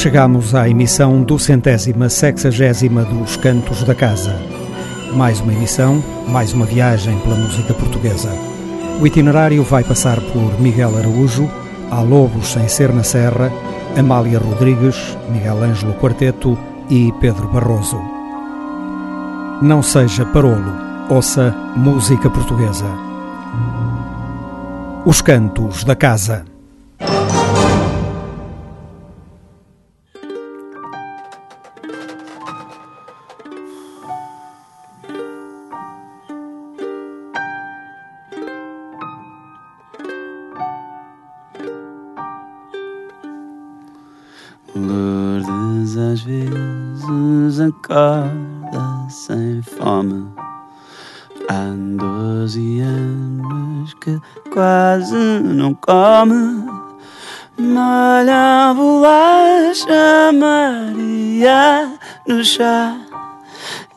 chegamos à emissão do centésima sexagésima dos Cantos da Casa. Mais uma emissão, mais uma viagem pela música portuguesa. O itinerário vai passar por Miguel Araújo, Há Lobos Sem Ser na Serra, Amália Rodrigues, Miguel Ângelo Quarteto e Pedro Barroso. Não seja parolo, ouça música portuguesa. Os Cantos da Casa.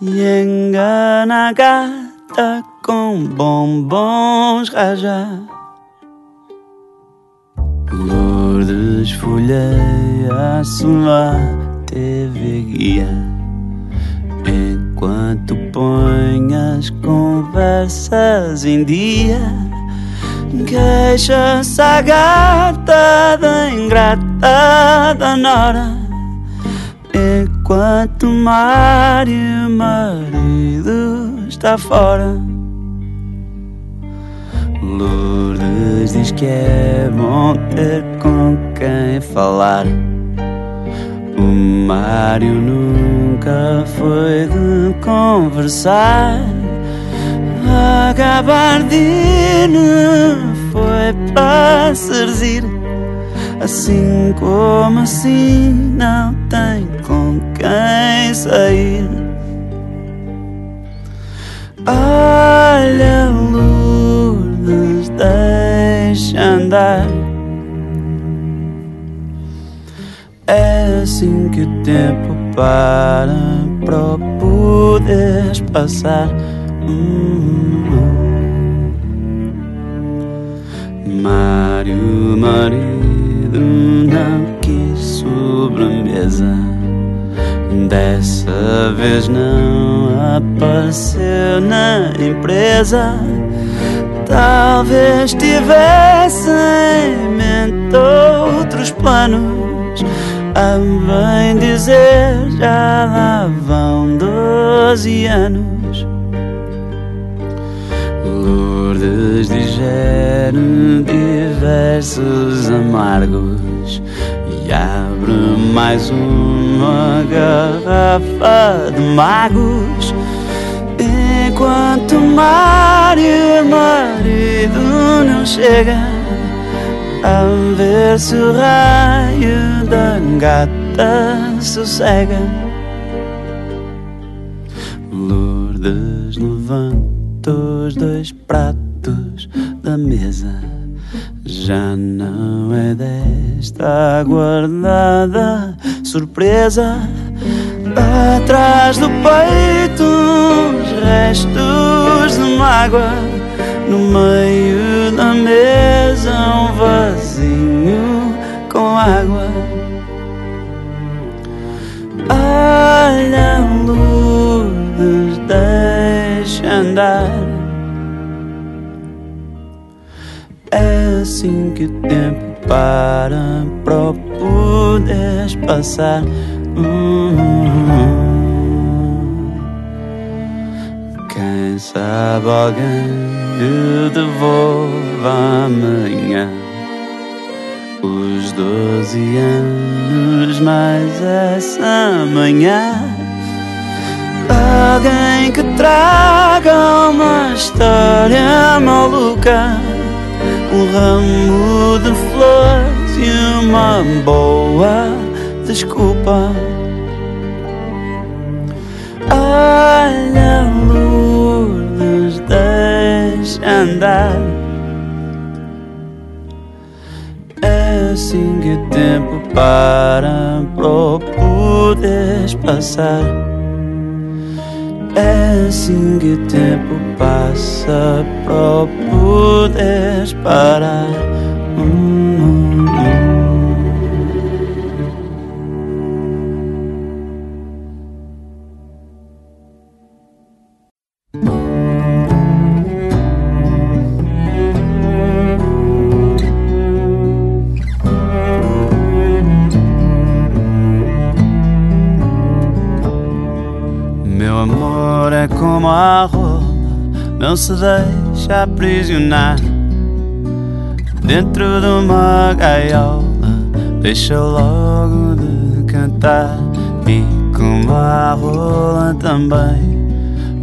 E engana a gata com bombons rajá. Lourdes folheia a sua TV guia Enquanto põe as conversas em dia, queixa-se a gata da ingrata da nora. Enquanto Mário, marido, está fora. Lourdes diz que é bom ter com quem falar. O Mário nunca foi de conversar. A gabardina foi para servir. Assim como assim não tem com quem sair. Olha, Lourdes, deixa andar. É assim que o tempo para para poderes passar. Hum. Mário, marido, não quis sobremesa. Dessa vez não apareceu na empresa. Talvez tivesse em mente outros planos a bem dizer, já lá vão doze anos. Lourdes digere diversos amargos e abre mais uma garrafa de magos. Enquanto Mário, marido, não chega a ver se o raio da gata sossega. Lourdes levanta os dois pratos da mesa. Já não é desta aguardada surpresa. Atrás do peito, restos de mágoa no meio da mesa um vasinho com água Olha a luz, deixa andar assim que o tempo para para poderes passar hum. Quem sabe alguém eu devolvo amanhã os doze anos mais essa manhã. Alguém que traga uma história maluca, um ramo de flores e uma boa desculpa. Olha a luz andar. É assim que o tempo para para poderes passar. É assim que o tempo passa para poderes parar. Hum. Não se deixa aprisionar dentro de uma gaiola. Deixa logo de cantar e como a rola também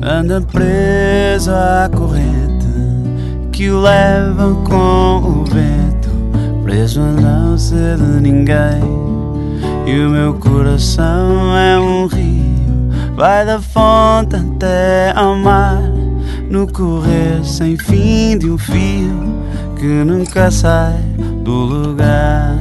anda preso à corrente que o leva com o vento, preso a não ser de ninguém. E o meu coração é um rio, vai da fonte até ao mar, no correr sem fim de um fio que nunca sai do lugar.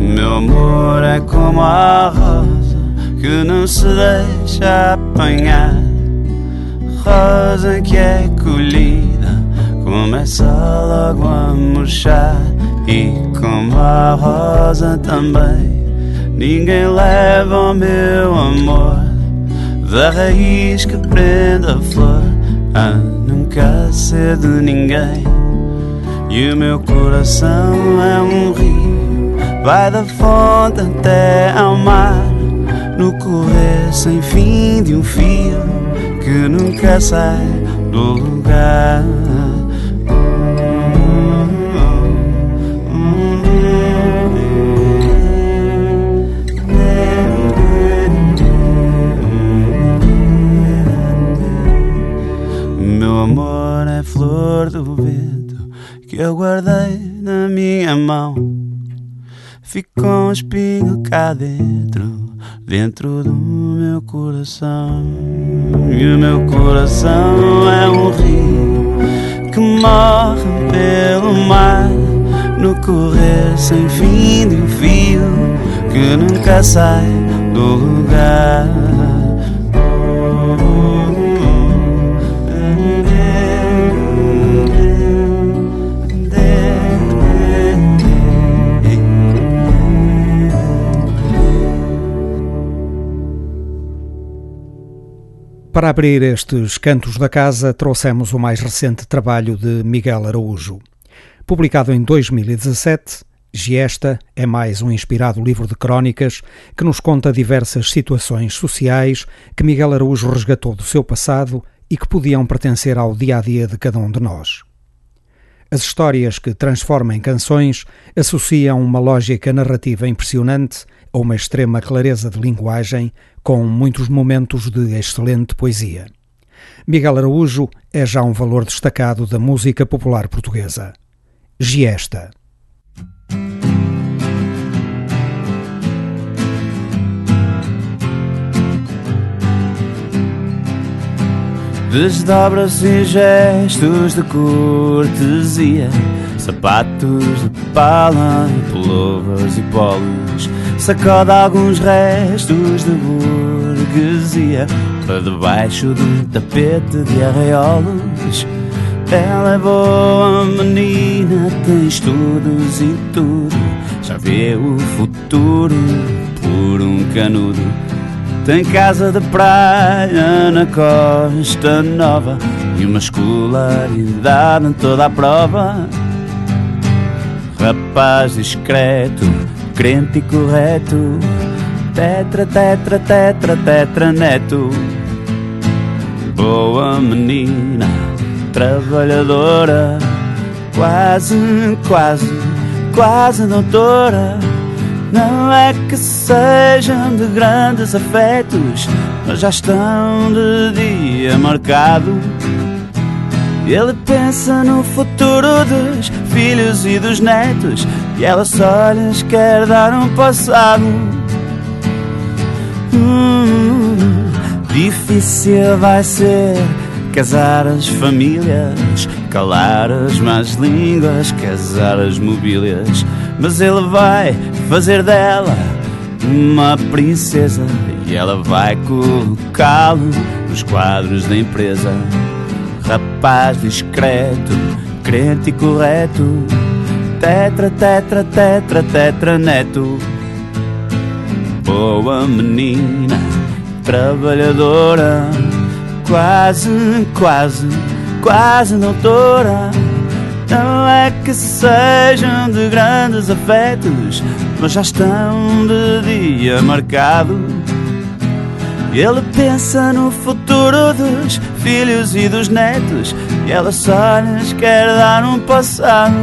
Meu amor é como a rosa que não se deixa apanhar, rosa que é colhida começa logo a murchar e como a rosa também, ninguém leva o meu amor da raiz que prende a flor a nunca ser de ninguém. E o meu coração é um rio, vai da fonte até ao mar, no correr sem fim de um fio que nunca sai do lugar. Um espinho cá dentro, dentro do meu coração. E o meu coração é um rio que morre pelo mar, no correr sem fim de um fio que nunca sai do lugar. Para abrir estes cantos da casa, trouxemos o mais recente trabalho de Miguel Araújo. Publicado em 2017, Giesta é mais um inspirado livro de crónicas que nos conta diversas situações sociais que Miguel Araújo resgatou do seu passado e que podiam pertencer ao dia a dia de cada um de nós. As histórias que transforma em canções associam uma lógica narrativa impressionante a uma extrema clareza de linguagem, com muitos momentos de excelente poesia. Miguel Araújo é já um valor destacado da música popular portuguesa. Giesta. Desdobra-se gestos de cortesia Sapatos de pala, pullovers e polos. Sacode alguns restos de burguesia. Para debaixo de um tapete de arreolos Ela é boa menina, tem estudos e tudo. Já vê o futuro por um canudo. Tem casa de praia na Costa Nova e uma escolaridade em toda a prova. Rapaz discreto, crente e correto, tetra, tetra, tetra, tetra, neto. Boa menina, trabalhadora, quase, quase, quase doutora. Não é que sejam de grandes afetos, mas já estão de dia marcado. Ele pensa no futuro dos filhos e dos netos, e ela só lhes quer dar um passado. Hum, difícil vai ser casar as famílias, calar as más línguas, casar as mobílias. Mas ele vai fazer dela uma princesa e ela vai colocá-lo nos quadros da empresa. Rapaz discreto, crente e correto, tetra, tetra, tetra, tetra, neto. Boa menina, trabalhadora, quase, quase, quase doutora. Não é que sejam de grandes afetos, mas já estão de dia Ele pensa no futuro dos filhos e dos netos, e ela só lhes quer dar um passado.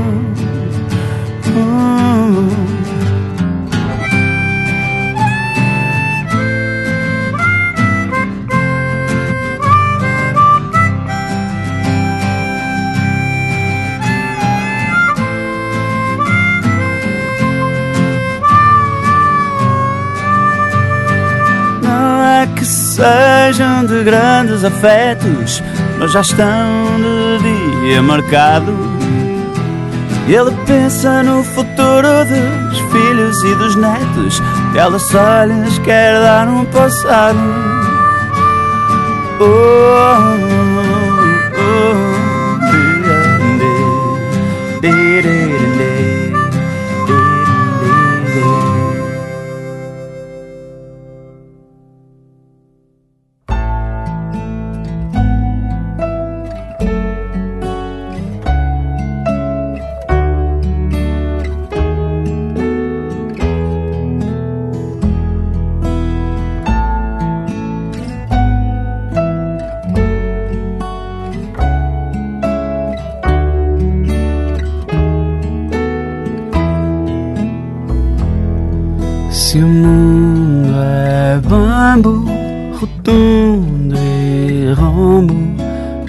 Sejam de grandes afetos, mas já estão de dia marcado. Ele pensa no futuro dos filhos e dos netos, ela só lhes quer dar um passado. Oh, oh, oh,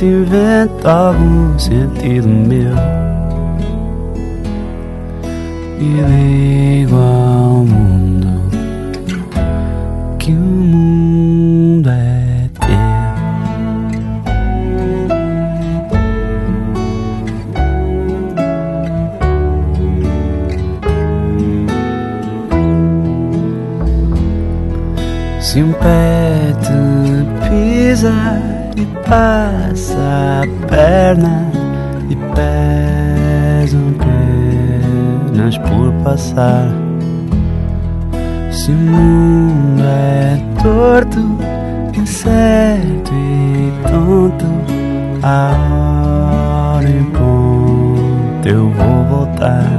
enquanto invento algum sentido meu. E digo ao passar. Se o mundo é torto, incerto e tonto, a hora em ponto eu vou voltar.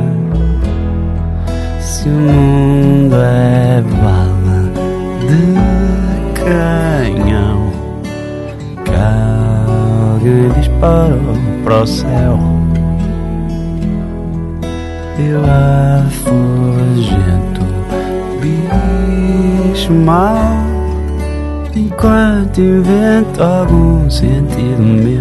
Se o mundo é bala de canhão alguém disparou para o céu. Eu bicho mal, enquanto invento algum sentido meu.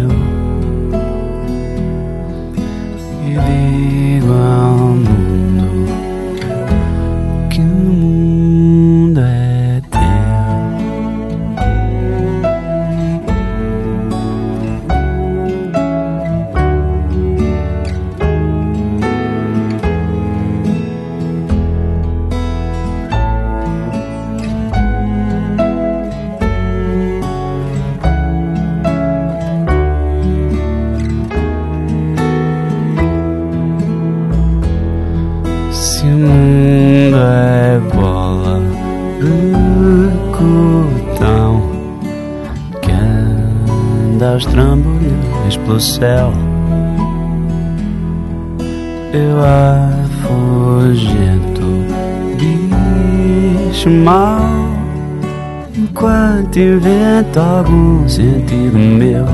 Invento algum sentido meu.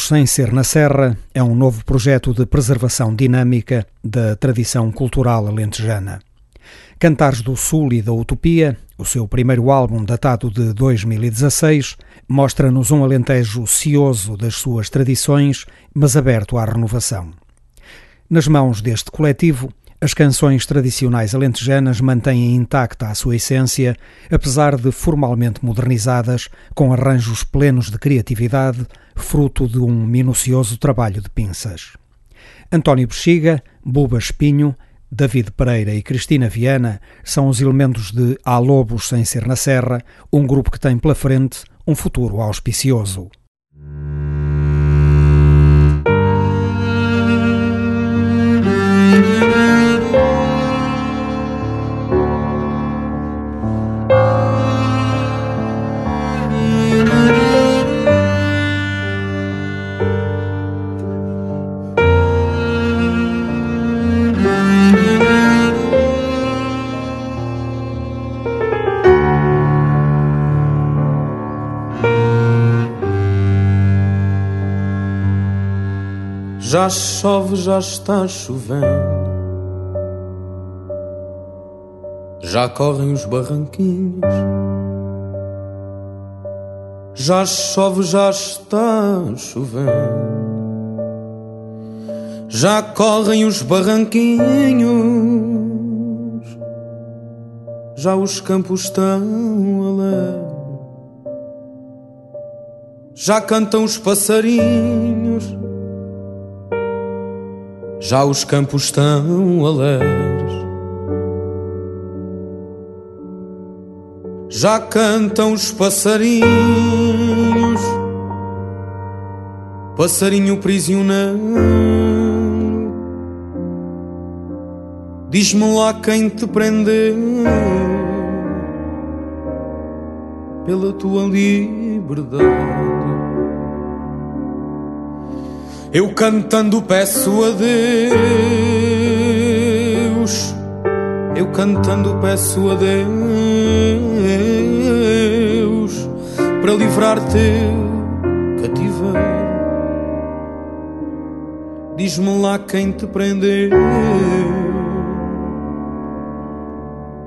Sem Ser na Serra é um novo projeto de preservação dinâmica da tradição cultural alentejana. Cantares do Sul e da Utopia, o seu primeiro álbum datado de 2016, mostra-nos um alentejo cioso das suas tradições, mas aberto à renovação. Nas mãos deste coletivo, as canções tradicionais alentejanas mantêm intacta a sua essência, apesar de formalmente modernizadas, com arranjos plenos de criatividade, fruto de um minucioso trabalho de pinças. António Bexiga, Buba Espinho, David Pereira e Cristina Viana são os elementos de Há Lobos Sem Ser na Serra, um grupo que tem pela frente um futuro auspicioso. Já chove, já está chovendo. Já correm os barranquinhos. Já chove, já está chovendo. Já correm os barranquinhos. Já os campos estão alegres. Já cantam os passarinhos já os campos estão alegres. Já cantam os passarinhos, passarinho prisioneiro. Diz-me lá quem te prendeu pela tua liberdade. Eu cantando peço a Deus, eu cantando peço a Deus para livrar teu cativeiro. Diz-me lá quem te prendeu,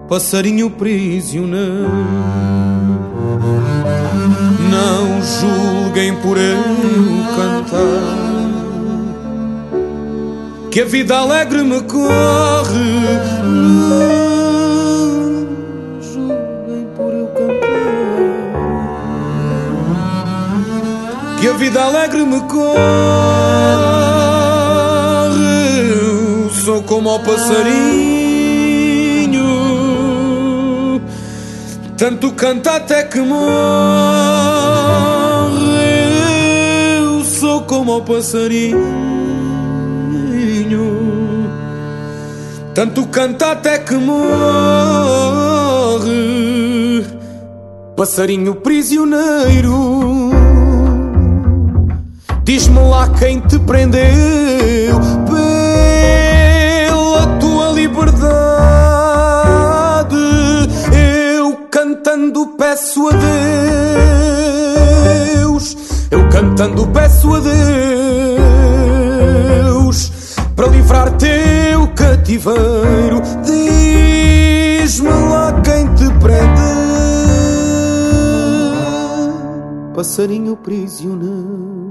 passarinho prisioneiro. Não julguem por eu cantar que a vida alegre me corre. Julguem por eu cantar que a vida alegre me corre. Sou como o passarinho, tanto canta até que morre. Eu sou como o passarinho tanto canta até que morre. Passarinho prisioneiro, diz-me lá quem te prendeu pela tua liberdade. Eu cantando peço a Deus, eu cantando peço a Deus para livrar teu cativeiro. Diz-me lá quem te prende, passarinho prisioneiro.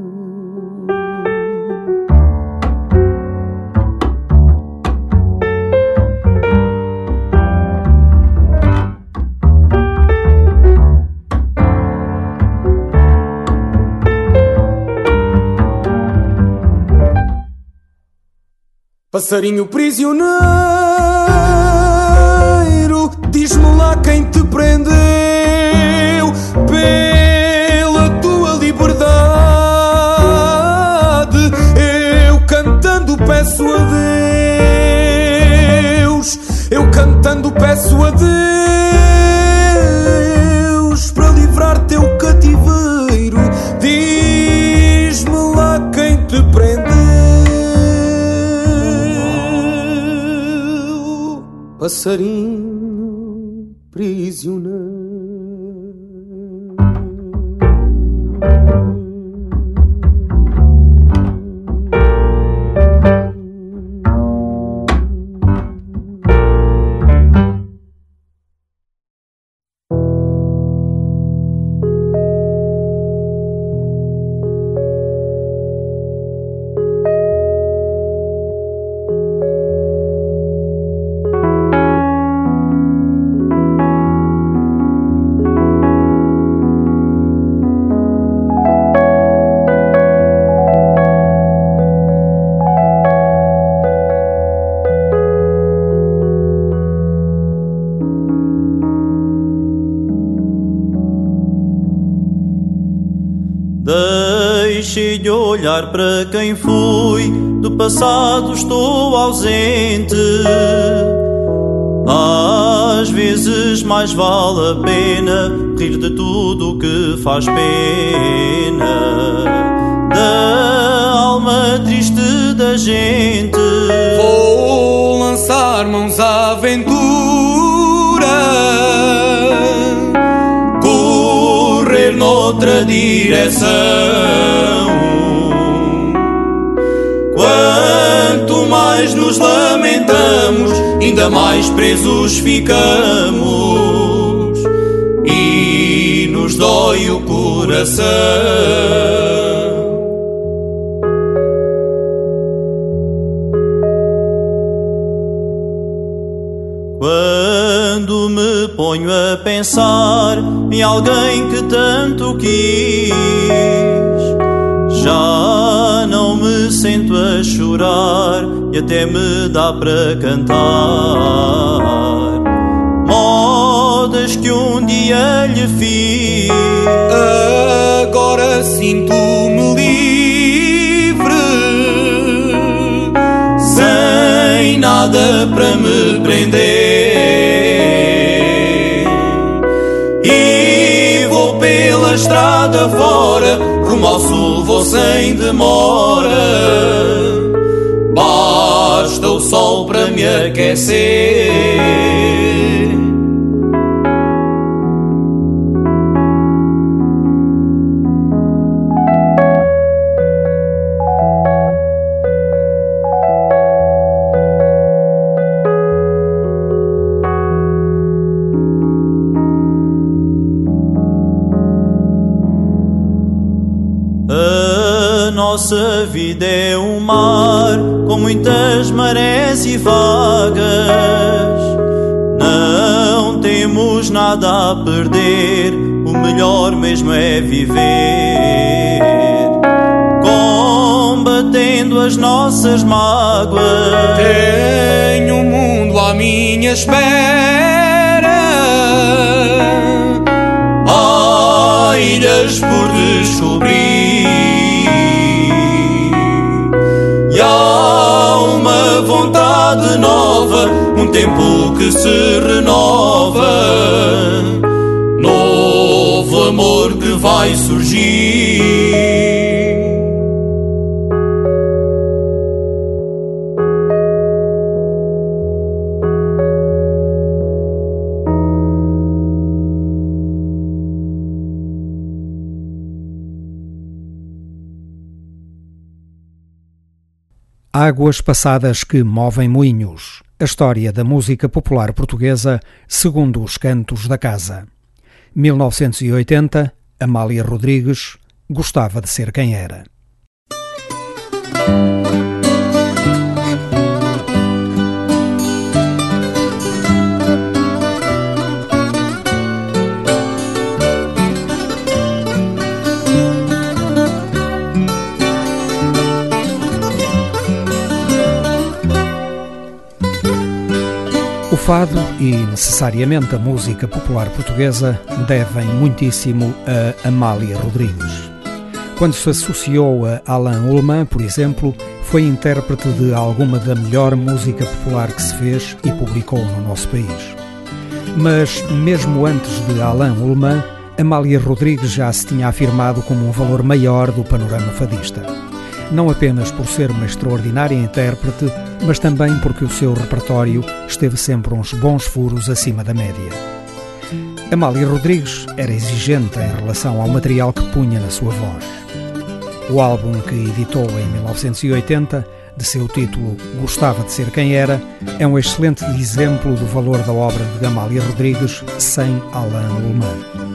Passarinho prisioneiro, diz-me lá quem te prendeu pela tua liberdade. Eu cantando peço a Deus, eu cantando peço a Deus passarinho olhar para quem fui, do passado estou ausente. Às vezes mais vale a pena rir de tudo que faz pena, da alma triste da gente. Vou lançar mãos à aventura, correr noutra direção. Quanto mais nos lamentamos, ainda mais presos ficamos e nos dói o coração. Quando me ponho a pensar em alguém que tanto quis, já sento a chorar e até me dá para cantar. Modas que um dia lhe fiz. Agora sinto-me livre, sem nada para me prender. E vou pela estrada fora, rumo ao sul, sem demora. Basta o sol para me aquecer. Nossa vida é um mar com muitas marés e vagas. Não temos nada a perder, o melhor mesmo é viver. Combatendo as nossas mágoas. Tenho um mundo à minha espera. Há ilhas por descobrir. Vontade nova, um tempo que se renova. Novo amor que vai surgir. Águas passadas que movem moinhos. A história da música popular portuguesa segundo os cantos da casa. 1980, Amália Rodrigues gostava de ser quem era. Fado e necessariamente a música popular portuguesa devem muitíssimo a Amália Rodrigues. Quando se associou a Alain Ullmann, por exemplo, foi intérprete de alguma da melhor música popular que se fez e publicou no nosso país. Mas, mesmo antes de Alain Ullmann, Amália Rodrigues já se tinha afirmado como um valor maior do panorama fadista. Não apenas por ser uma extraordinária intérprete, mas também porque o seu repertório esteve sempre uns bons furos acima da média. Amália Rodrigues era exigente em relação ao material que punha na sua voz. O álbum que editou em 1980, de seu título Gostava de Ser Quem Era, é um excelente exemplo do valor da obra de Amália Rodrigues sem Alain Ullmann.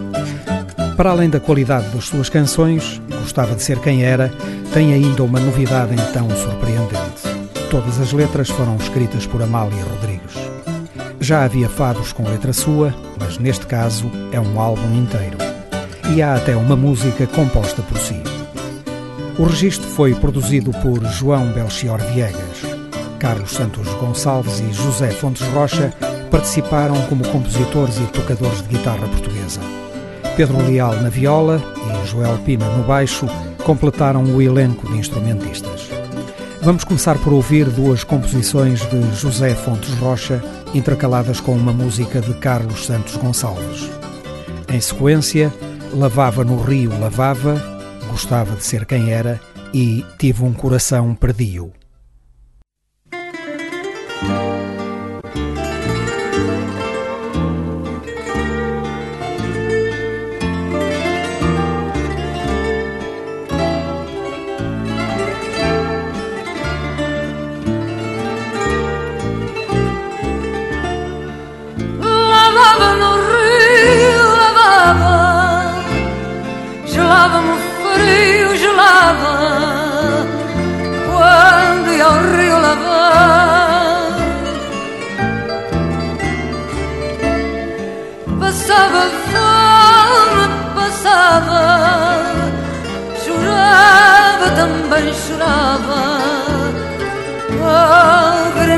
Para além da qualidade das suas canções, Gostava de Ser Quem Era tem ainda uma novidade então surpreendente. Todas as letras foram escritas por Amália Rodrigues. Já havia fados com letra sua, mas neste caso é um álbum inteiro. E há até uma música composta por si. O registro foi produzido por João Belchior Viegas. Carlos Santos Gonçalves e José Fontes Rocha participaram como compositores e tocadores de guitarra portuguesa. Pedro Leal na viola Joel Pina no baixo completaram o elenco de instrumentistas. Vamos começar por ouvir duas composições de José Fontes Rocha, intercaladas com uma música de Carlos Santos Gonçalves. Em sequência, Lavava no Rio Lavava, Gostava de Ser Quem Era e Tive um Coração Perdio.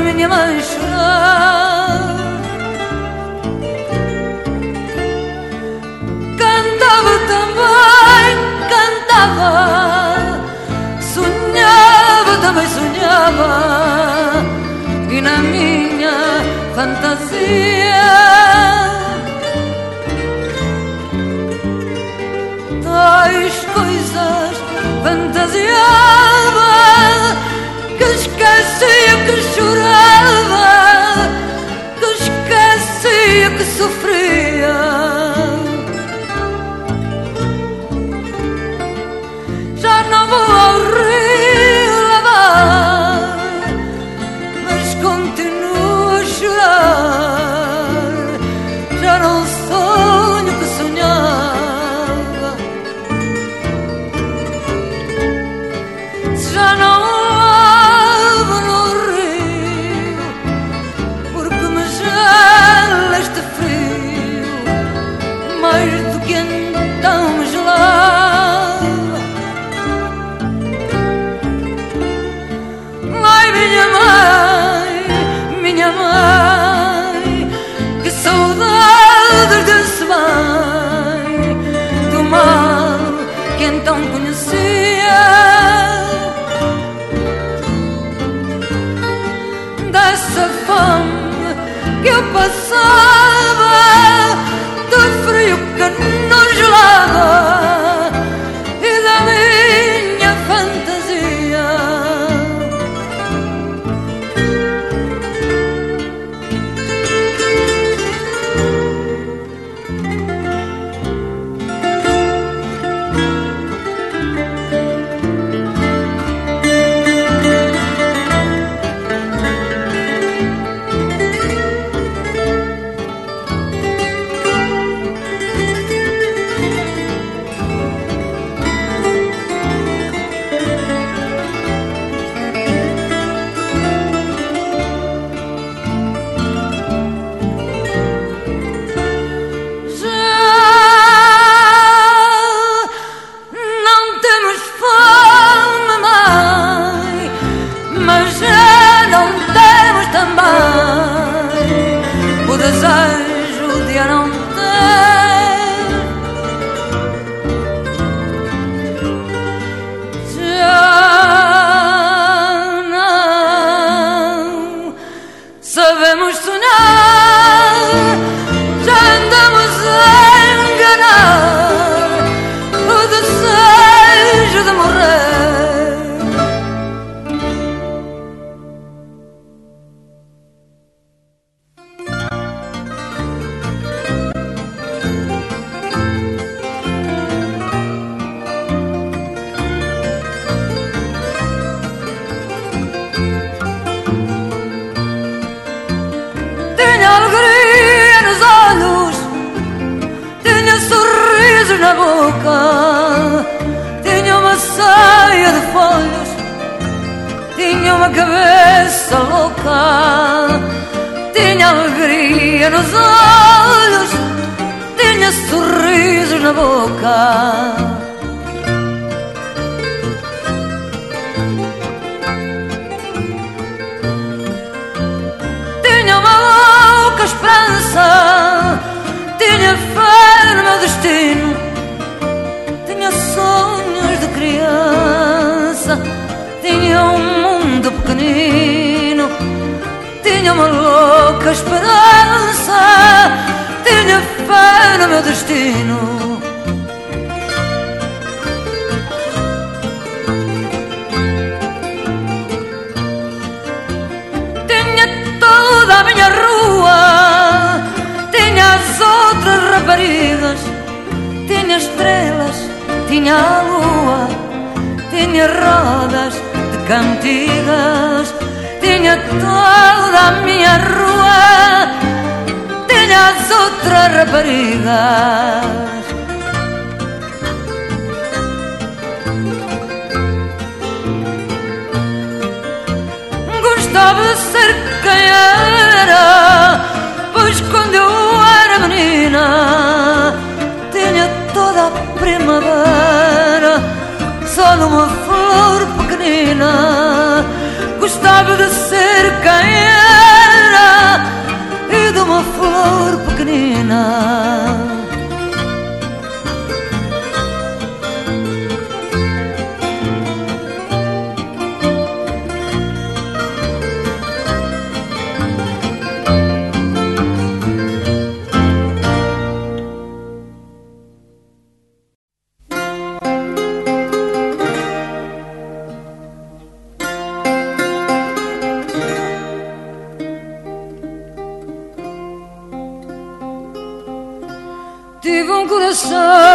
A minha mãe chorar. Cantava também, cantava, sonhava também sonhava, e na minha fantasia. tais coisas fantasiava que esquecia que chorava, que esquecia que sofria. Cabeça louca, tinha alegria nos olhos, tinha sorrisos na boca. Pouca esperança, tinha fé no meu destino. Tinha toda a minha rua, tinha as outras raparigas, tinha estrelas, tinha a lua, tinha rodas de cantigas tinha toda a minha rua, tinha as outras raparigas. Gostava ser quem era, pois quando eu era menina, tinha toda a primavera, só numa flor pequenina gostava de ser quem era e de uma flor pequenina. sun.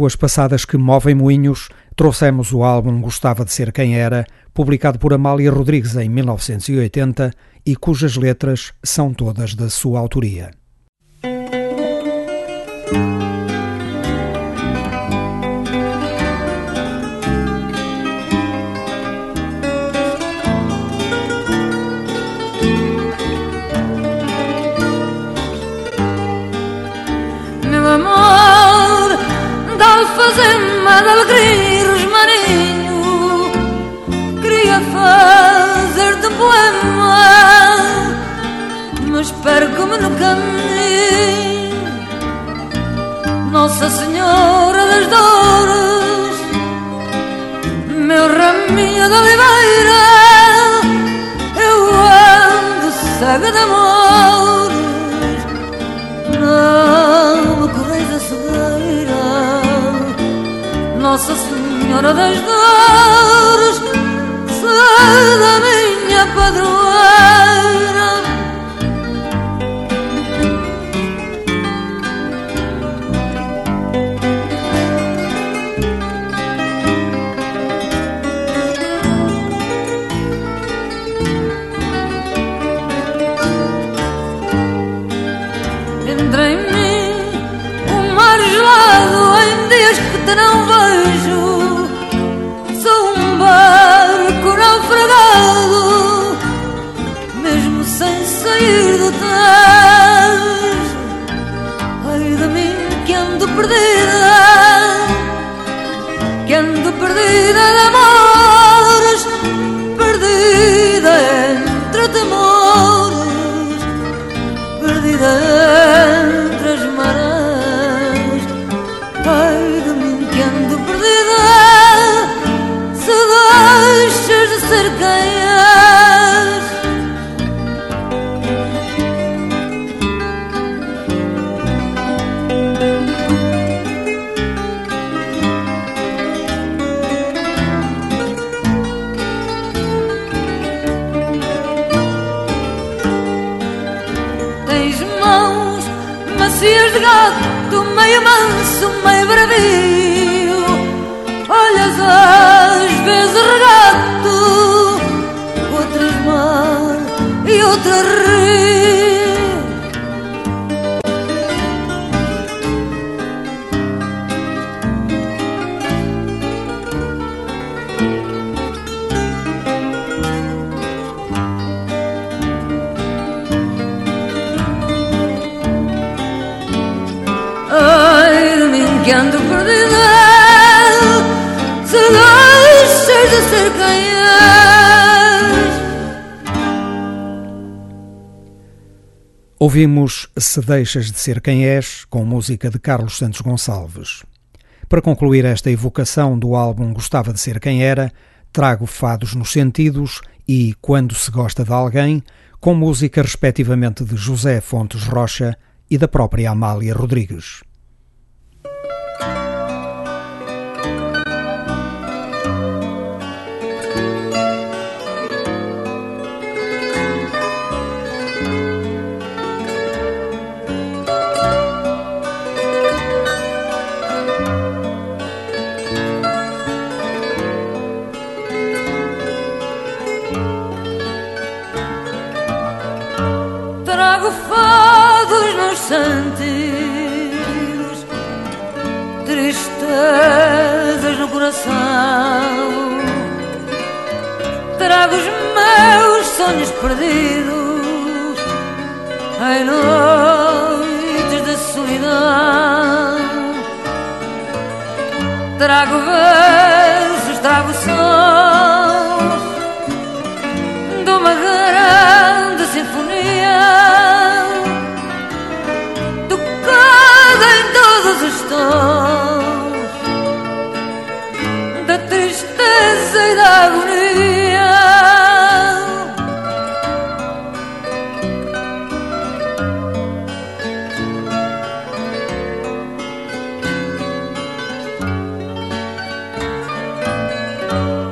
Águas Passadas que Movem Moinhos, trouxemos o álbum Gostava de Ser Quem Era, publicado por Amália Rodrigues em 1980 e cujas letras são todas da sua autoria. Perco-me no caminho. Nossa Senhora das Dores Meu raminho de oliveira Eu ando cega de amores Não me correis a cegueira. Nossa Senhora das Dores Sai da minha padroeira não vejo. Sou um barco naufragado, mesmo sem sair do Tejo. Ai de mim que ando perdida, que ando perdida de amores, e Ouvimos Se Deixas de Ser Quem És, com música de Carlos Santos Gonçalves. Para concluir esta evocação do álbum Gostava de Ser Quem Era, trago Fados nos Sentidos e Quando se Gosta de Alguém, com música respectivamente de José Fontes Rocha e da própria Amália Rodrigues. Trago fados nos sentidos Tristezas no coração. Trago os meus sonhos perdidos Em noites de solidão. Trago versos, trago sons de uma grande sinfonia tons da tristeza e da agonia.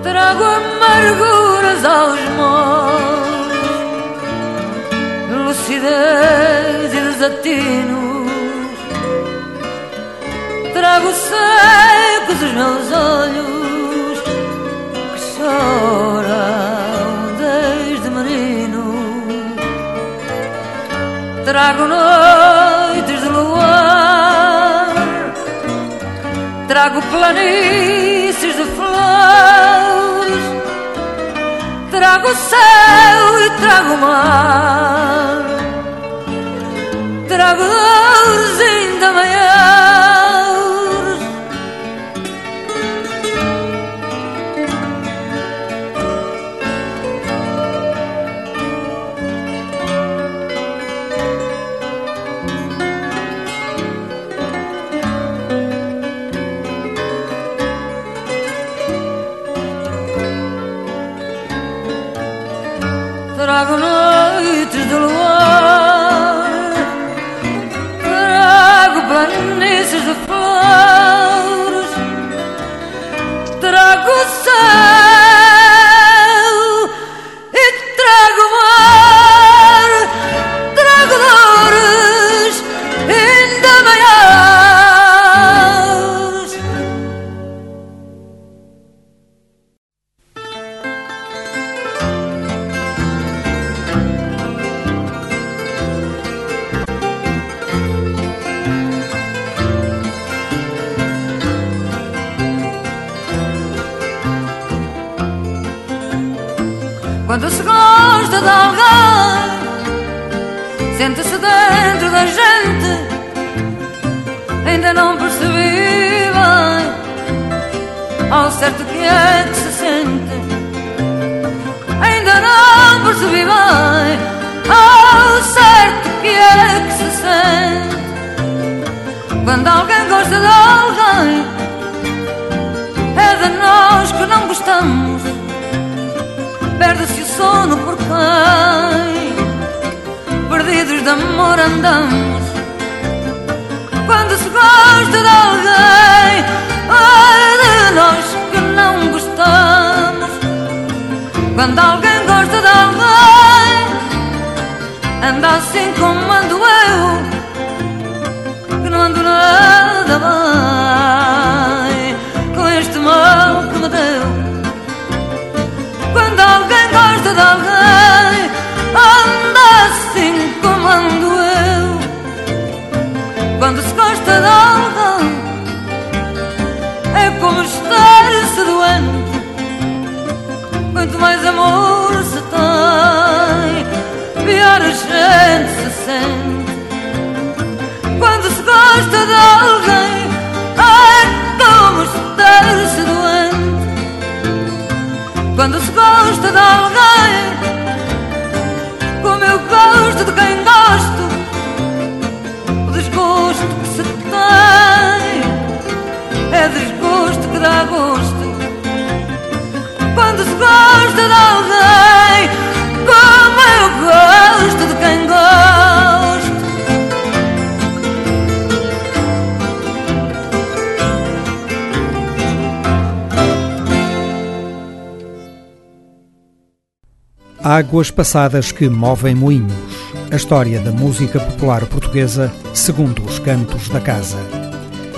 Trago amarguras aos mãos, lucidez e desatinos. Trago secos os meus olhos que choram desde menino. Trago noites de luar, trago planícies de flores, trago céu e trago mar, trago dores ainda maiores, sente-se dentro da gente. Ainda não percebi bem ao certo que é que se sente. Ainda não percebi bem ao certo que é que se sente. Quando alguém gosta de alguém, é de nós que não gostamos perde-se o sono por quem perdidos de amor andamos. Quando se gosta de alguém ai de nós que não gostamos. Quando alguém gosta de alguém anda assim como ando eu que não ando nada bem com este mal que me deu. Quando alguém gosta de alguém, amor se tem, pior a gente se sente. Quando se gosta de alguém, é como estar-se doente. Quando se gosta de alguém, como eu gosto de quem gosto, o desgosto que se tem é desgosto que dá gosto. De alguém, como eu gosto de quem gosto. Águas passadas que movem moinhos. A história da música popular portuguesa segundo os cantos da casa.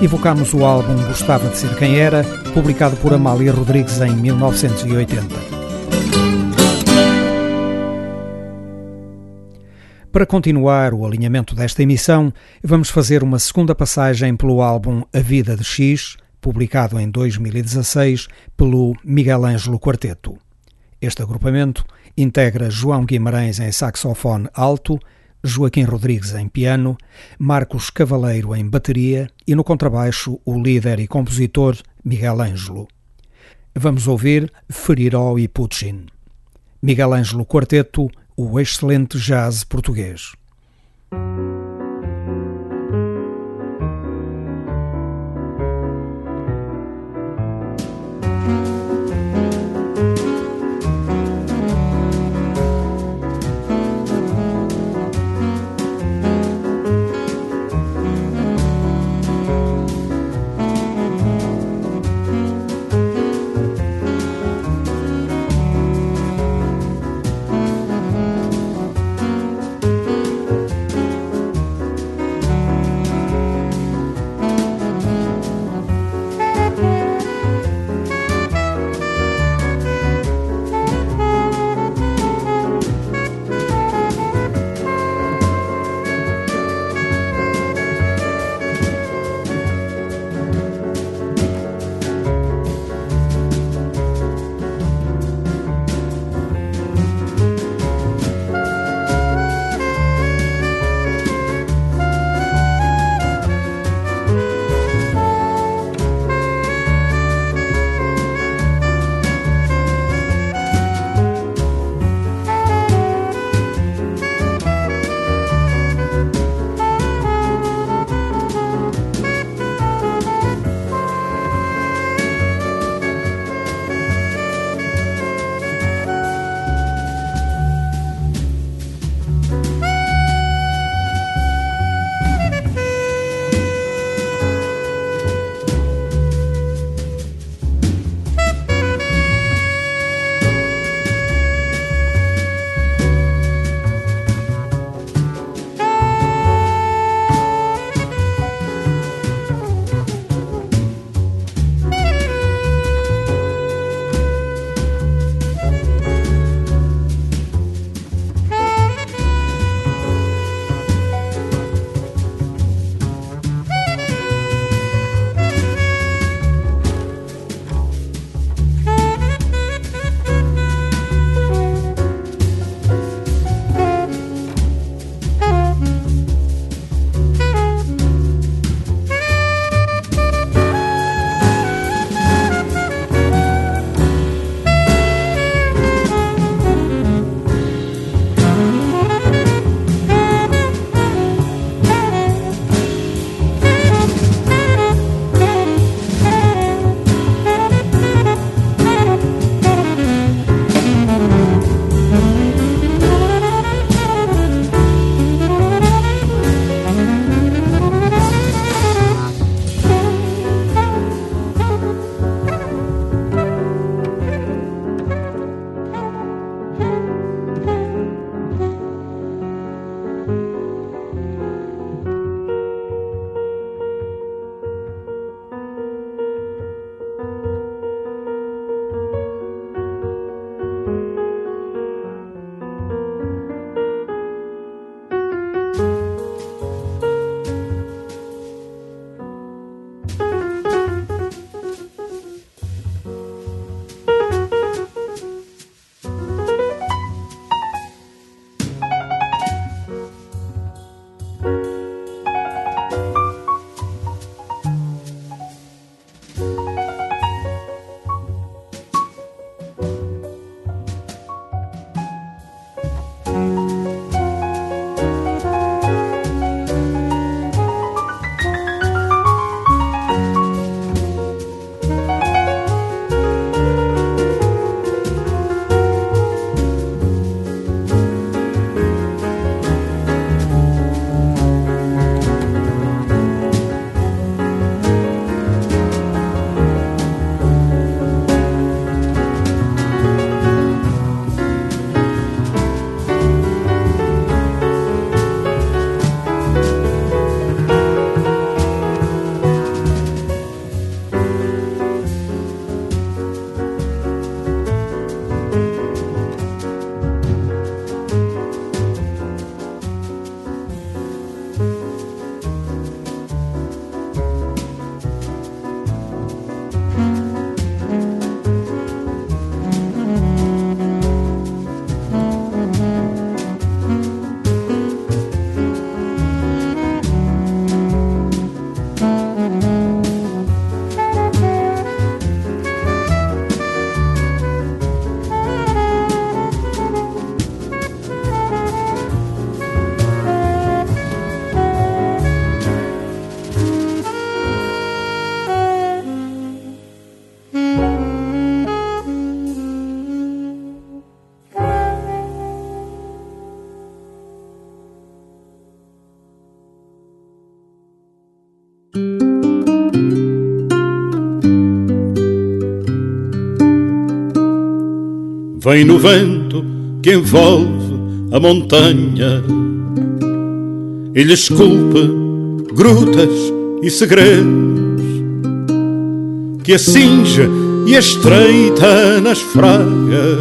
Evocamos o álbum Gostava de Ser Quem Era, publicado por Amália Rodrigues em 1980. Para continuar o alinhamento desta emissão, vamos fazer uma segunda passagem pelo álbum A Vida de X, publicado em 2016 pelo Miguel Ângelo Quarteto. Este agrupamento integra João Guimarães em saxofone alto, Joaquim Rodrigues em piano, Marcos Cavaleiro em bateria e no contrabaixo o líder e compositor Miguel Ângelo. Vamos ouvir Feriró e Puccin. Miguel Ângelo Quarteto, o excelente jazz português. Vem no vento que envolve a montanha e esculpe grutas e segredos que a cinge e a estreita nas fragas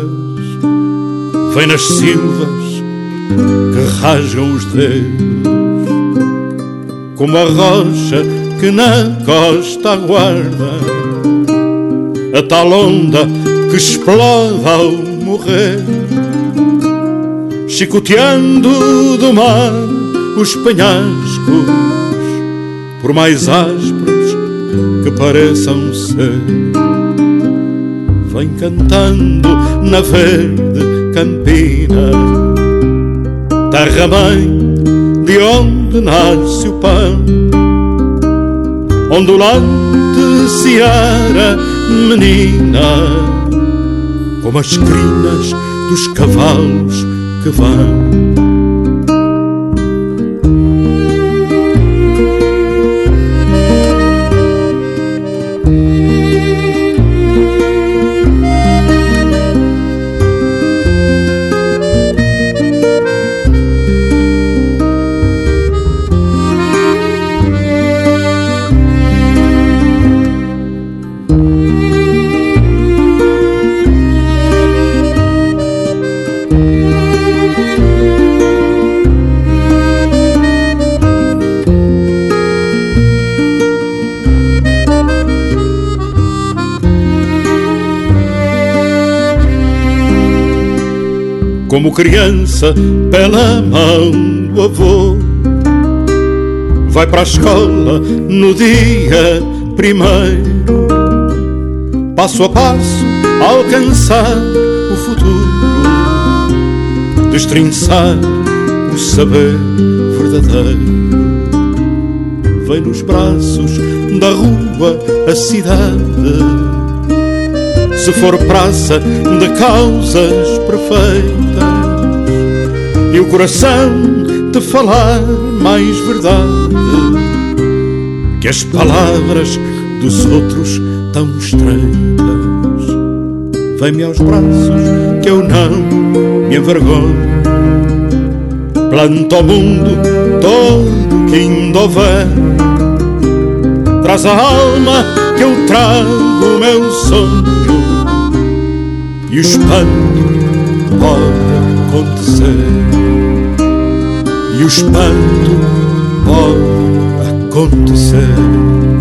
vem nas silvas que rasgam os dedos como a rocha que na costa aguarda a tal onda que explode ao morrer, chicoteando do mar os penhascos, por mais ásperos que pareçam ser. Vem cantando na verde campina, terra-mãe de onde nasce o pão, ondulante seara menina como as crinas dos cavalos que vão. Criança pela mão do avô. Vai para a escola no dia primeiro, passo a passo a alcançar o futuro, destrinçar o saber verdadeiro. Vem nos braços da rua a cidade se for praça de causas perfeitas e o coração te falar mais verdade que as palavras dos outros tão estreitas. Vem-me aos braços que eu não me envergonho. Planta ao mundo todo que ainda houver. Traz a alma que eu trago o meu sonho e o espanto pode acontecer e o espanto pode acontecer.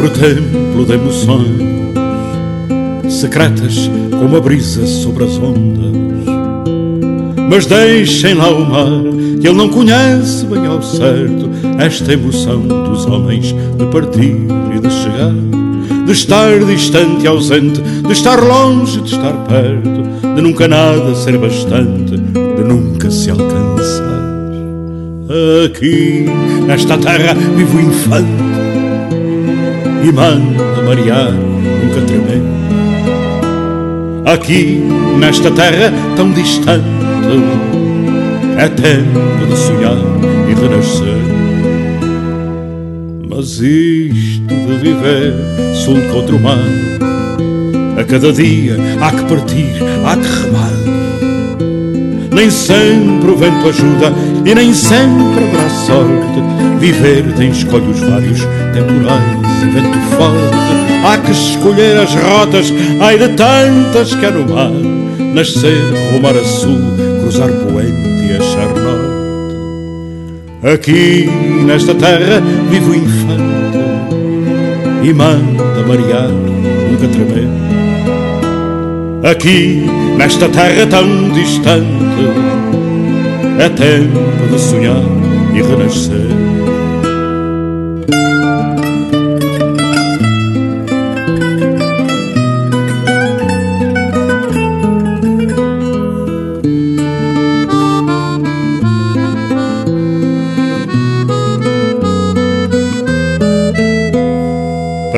Cobre o templo de emoções secretas como a brisa sobre as ondas. Mas deixem lá o mar, que ele não conhece bem ao certo esta emoção dos homens de partir e de chegar, de estar distante e ausente, de estar longe, de estar perto, de nunca nada ser bastante, de nunca se alcançar. Aqui, nesta terra, vivo infante e manda marear, nunca tremer. Aqui, nesta terra tão distante, é tempo de sonhar e renascer. Mas isto de viver sul contra o mar, a cada dia há que partir, há que remar. Nem sempre o vento ajuda e nem sempre haverá sorte. Viver tem escolhos vários, temporais e vento forte. Há que escolher as rotas, ai de tantas que há no mar. Nascer, rumar a sul, cruzar poente e achar norte. Aqui nesta terra vivo infante e manda marear, nunca tremer. Aqui nesta terra tão distante é tempo de sonhar e renascer.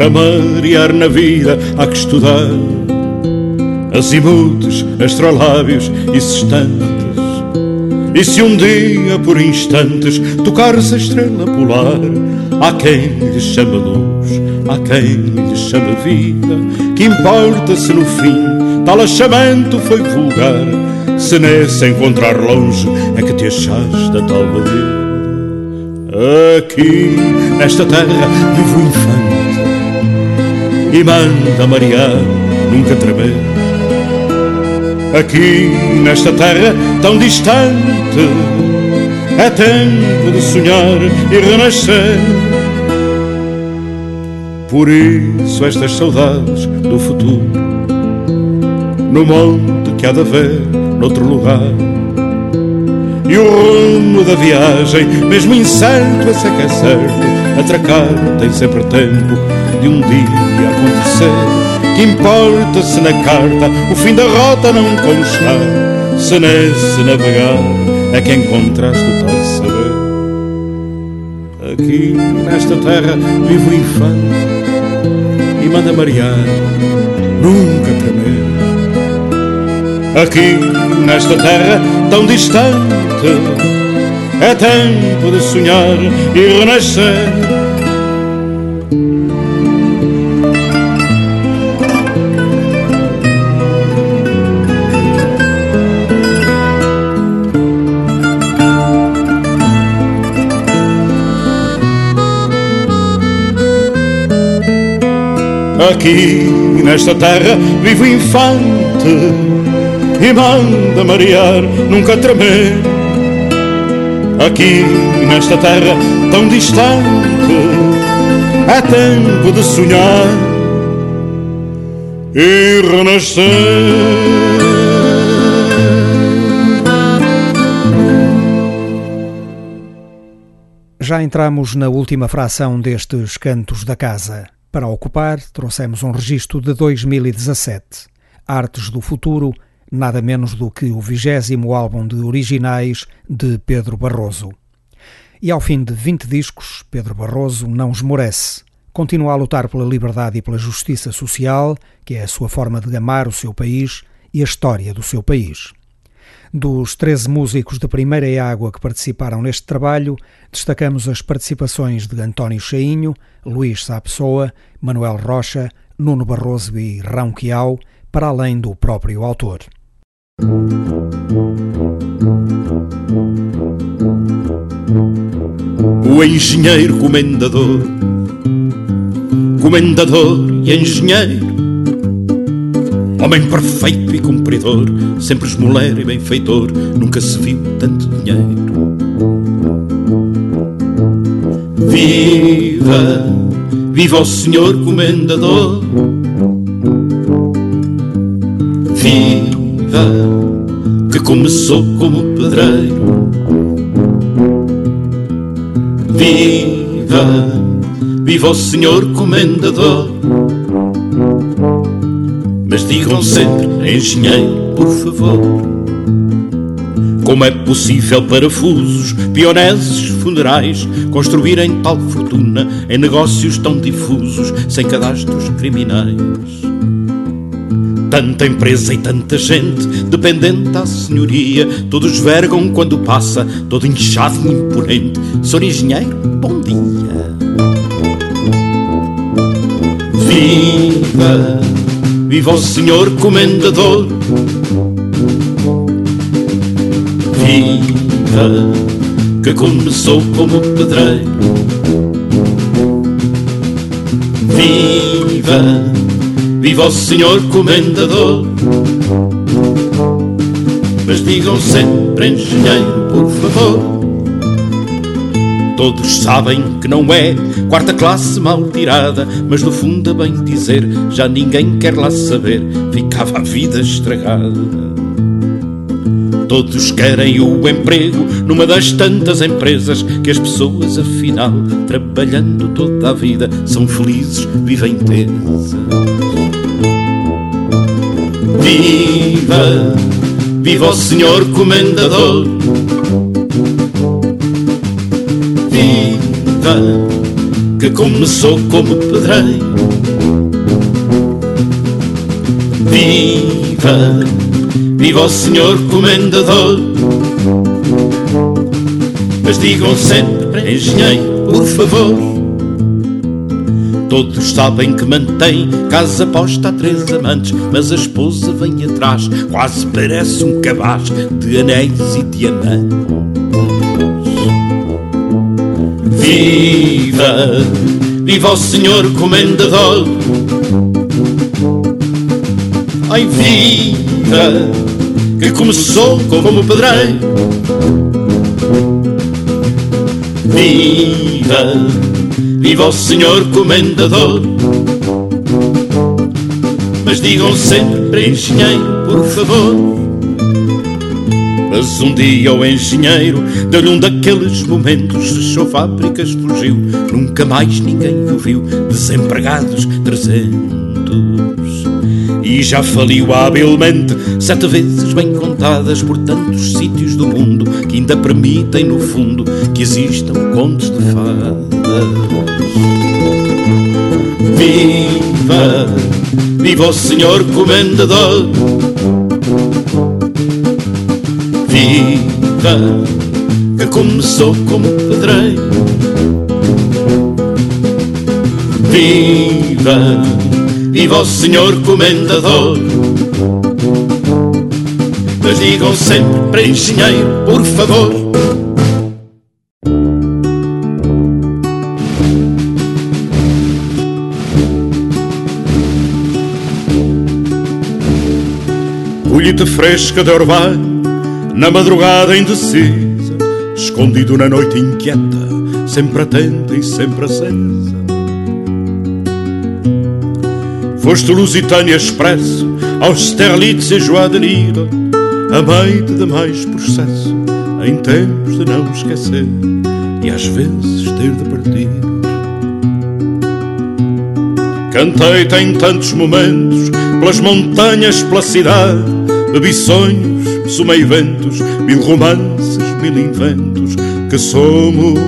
Para marear na vida há que estudar. Azimudes, astrolábios e sextantes E se um dia por instantes tocar-se a estrela polar Há quem lhe chama luz, há quem lhe chama vida. Que importa se no fim tal achamento foi vulgar Se nesse encontrar longe é que te achas da tal madeira Aqui, nesta terra, vivo infante e manda marear, nunca tremer. Aqui nesta terra tão distante é tempo de sonhar e renascer. Por isso estas saudades do futuro no monte que há de haver noutro lugar. E o rumo da viagem, mesmo incerto, esse é que certo, atracar tem sempre tempo de um dia acontecer. Que importa se na carta o fim da rota não constar, se nesse navegar é que encontraste o tal saber. Aqui nesta terra vivo o infante e manda marear, nunca tremer. Aqui nesta terra tão distante é tempo de sonhar e renascer Aqui nesta terra vivo infante e manda marear, nunca tremer. Aqui nesta terra tão distante é tempo de sonhar e renascer. Já entramos na última fração destes cantos da casa. Para ocupar, trouxemos um registro de 2017. Artes do Futuro, nada menos do que o vigésimo álbum de originais de Pedro Barroso. E ao fim de 20 discos, Pedro Barroso não esmorece. Continua a lutar pela liberdade e pela justiça social, que é a sua forma de amar o seu país e a história do seu país. Dos 13 músicos de primeira água que participaram neste trabalho, destacamos as participações de António Chainho, Luís Sá Pessoa, Manuel Rocha, Nuno Barroso e Rão Quiau, para além do próprio autor. O engenheiro comendador, comendador e engenheiro Homem perfeito e cumpridor, sempre esmoleiro e benfeitor, nunca se viu tanto dinheiro. Viva, viva o senhor comendador. Viva, começou como pedreiro. Viva, viva o senhor comendador. Mas digam sempre, engenheiro, por favor. Como é possível parafusos, pioneses, funerais construírem tal fortuna em negócios tão difusos, sem cadastros criminais? Tanta empresa e tanta gente dependente à senhoria, todos vergam quando passa, todo inchado e imponente. Senhor engenheiro, bom dia. Viva! Viva o senhor comendador Viva que começou como pedreiro Viva, viva o senhor comendador Mas digam sempre engenheiro, por favor Todos sabem que não é quarta classe mal tirada, mas no fundo, a bem dizer, já ninguém quer lá saber, ficava a vida estragada. Todos querem o emprego numa das tantas empresas que as pessoas, afinal, trabalhando toda a vida, são felizes, vivem tesas. Viva, viva o senhor comendador que começou como pedreiro. Viva, viva o senhor comendador. Mas digam sempre engenheiro, por favor. Todos sabem que mantém casa posta a três amantes, mas a esposa vem atrás, quase parece um cabaz de anéis e diamantes. Viva, viva o senhor comendador. Ai, viva, que começou como pedreiro. Viva, viva o senhor comendador. Mas digam sempre engenheiro, por favor. Mas um dia o engenheiro deu-lhe um daqueles momentos, fechou fábricas, fugiu, nunca mais ninguém o viu, desempregados trezentos. E já faliu habilmente, sete vezes bem contadas por tantos sítios do mundo que ainda permitem, no fundo, que existam contos de fadas. Viva, viva o senhor comendador! vida que começou como pedreiro. Viva, viva o senhor comendador. Mas digam sempre para engenheiro, por favor. Colheita fresca de orvalho na madrugada indecisa, escondido na noite inquieta, sempre atenta e sempre acesa. Foste Lusitânia Expresso, aos Sterlitz e Joadenira, amei-te de mais processo, em tempos de não esquecer e às vezes ter de partir. Cantei-te em tantos momentos, pelas montanhas, pela cidade, bebi sonhos sumei ventos, mil romances, mil inventos, que somos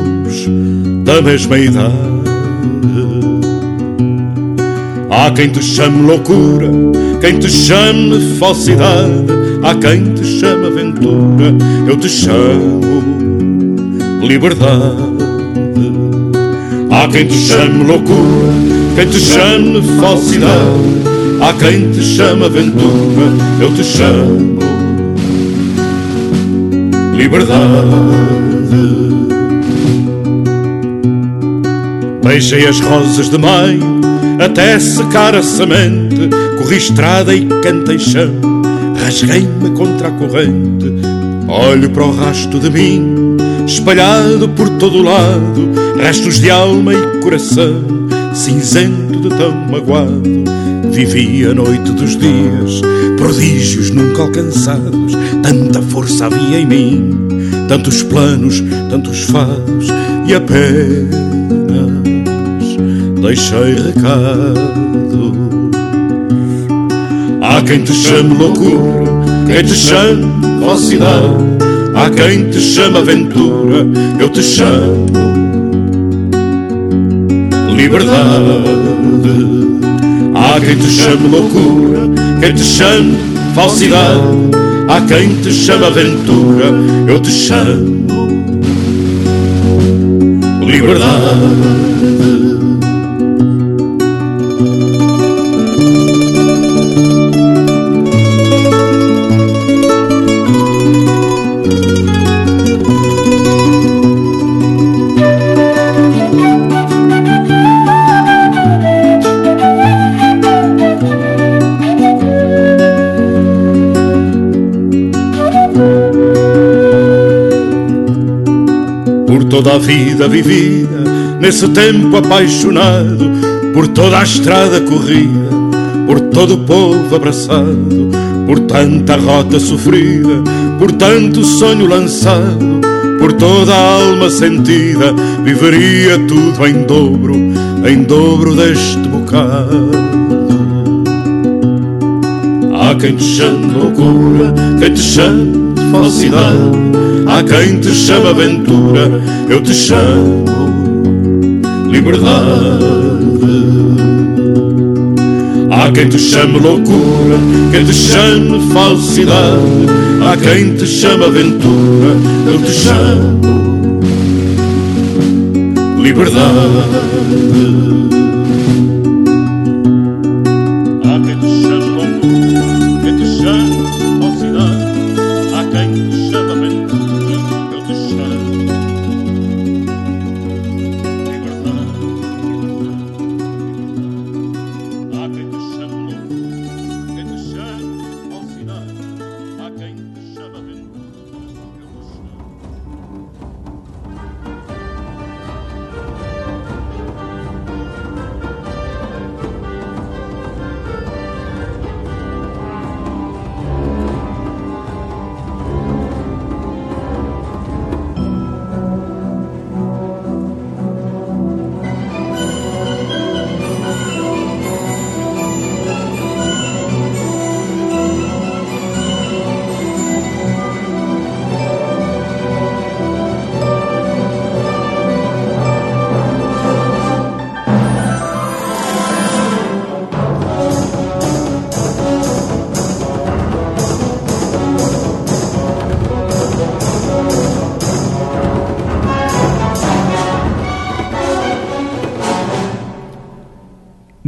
da mesma idade. Há quem te chame loucura, quem te chame falsidade, há quem te chame aventura, eu te chamo liberdade. Há quem te chame loucura, quem te chame falsidade, há quem te chame aventura, eu te chamo liberdade. Beijei as rosas de maio até secar a semente, corri estrada e cantei chão, rasguei-me contra a corrente, olho para o rasto de mim, espalhado por todo lado, restos de alma e coração, cinzento de tão magoado. Vivi a noite dos dias, prodígios nunca alcançados, tanta força havia em mim, tantos planos, tantos fados e apenas deixei recado. Há quem te chame loucura, quem te chame falsidade, há quem te chame aventura, eu te chamo liberdade. Há quem te chame loucura, quem te chame falsidade, há quem te chame aventura, eu te chamo liberdade. Toda a vida vivida, nesse tempo apaixonado, por toda a estrada corrida, por todo o povo abraçado, por tanta rota sofrida, por tanto sonho lançado, por toda a alma sentida, viveria tudo em dobro, em dobro deste bocado. Há quem te chame loucura, quem te chame de falsidade. Há quem te chame aventura, eu te chamo liberdade. Há quem te chame loucura, quem te chame falsidade. Há quem te chame aventura, eu te chamo liberdade.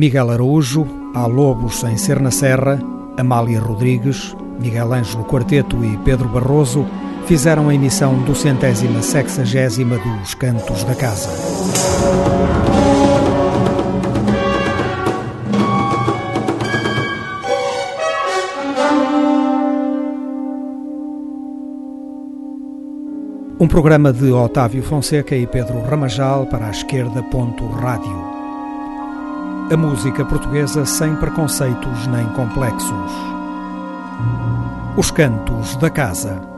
Miguel Araújo, Há Lobos sem Ser na Serra, Amália Rodrigues, Miguel Ângelo Quarteto e Pedro Barroso fizeram a emissão do centésima sexagésima dos Cantos da Casa. Um programa de Otávio Fonseca e Pedro Ramajal para a esquerda. Rádio. A música portuguesa sem preconceitos nem complexos. Os Cantos da Casa.